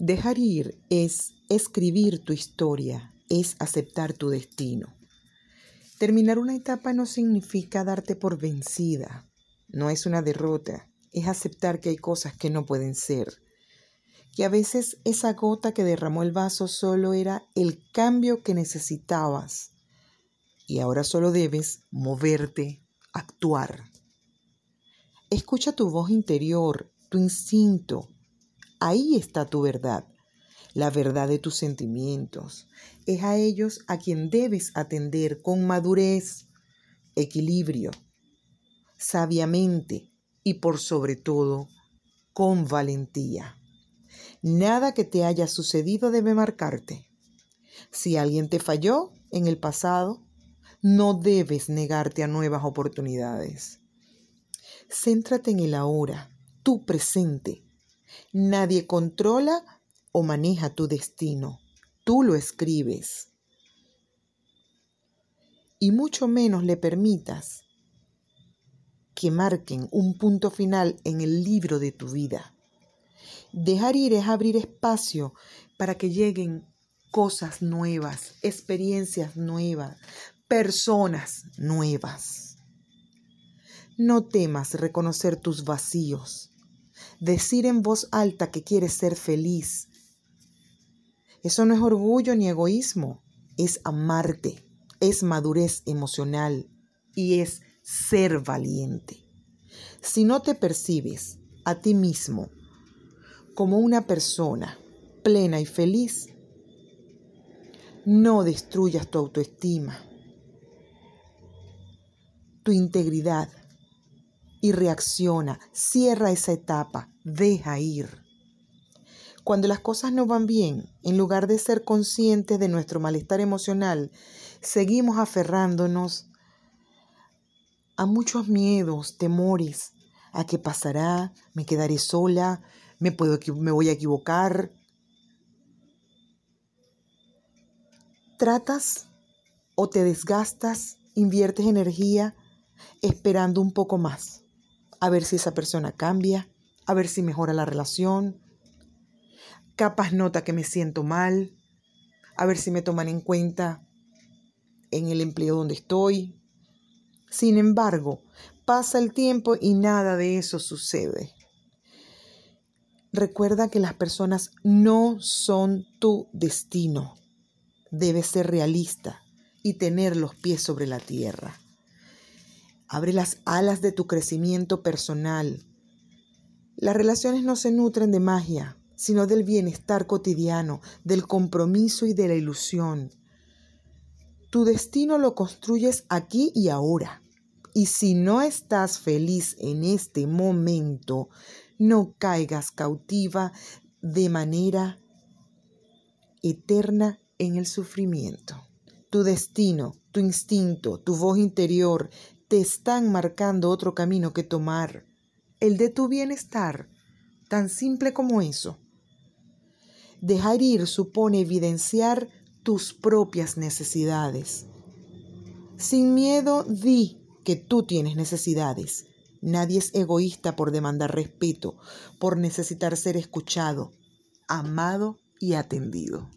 Dejar ir es escribir tu historia, es aceptar tu destino. Terminar una etapa no significa darte por vencida, no es una derrota, es aceptar que hay cosas que no pueden ser, que a veces esa gota que derramó el vaso solo era el cambio que necesitabas y ahora solo debes moverte, actuar. Escucha tu voz interior, tu instinto. Ahí está tu verdad, la verdad de tus sentimientos. Es a ellos a quien debes atender con madurez, equilibrio, sabiamente y por sobre todo con valentía. Nada que te haya sucedido debe marcarte. Si alguien te falló en el pasado, no debes negarte a nuevas oportunidades. Céntrate en el ahora, tu presente. Nadie controla o maneja tu destino. Tú lo escribes. Y mucho menos le permitas que marquen un punto final en el libro de tu vida. Dejar ir es abrir espacio para que lleguen cosas nuevas, experiencias nuevas, personas nuevas. No temas reconocer tus vacíos, decir en voz alta que quieres ser feliz. Eso no es orgullo ni egoísmo, es amarte, es madurez emocional y es ser valiente. Si no te percibes a ti mismo como una persona plena y feliz, no destruyas tu autoestima, tu integridad y reacciona, cierra esa etapa, deja ir. Cuando las cosas no van bien, en lugar de ser conscientes de nuestro malestar emocional, seguimos aferrándonos a muchos miedos, temores, a qué pasará, me quedaré sola, me, puedo, me voy a equivocar. Tratas o te desgastas, inviertes energía esperando un poco más a ver si esa persona cambia, a ver si mejora la relación. Capaz nota que me siento mal, a ver si me toman en cuenta en el empleo donde estoy. Sin embargo, pasa el tiempo y nada de eso sucede. Recuerda que las personas no son tu destino. Debes ser realista y tener los pies sobre la tierra. Abre las alas de tu crecimiento personal. Las relaciones no se nutren de magia, sino del bienestar cotidiano, del compromiso y de la ilusión. Tu destino lo construyes aquí y ahora. Y si no estás feliz en este momento, no caigas cautiva de manera eterna en el sufrimiento. Tu destino, tu instinto, tu voz interior te están marcando otro camino que tomar, el de tu bienestar, tan simple como eso. Dejar ir supone evidenciar tus propias necesidades. Sin miedo, di que tú tienes necesidades. Nadie es egoísta por demandar respeto, por necesitar ser escuchado, amado y atendido.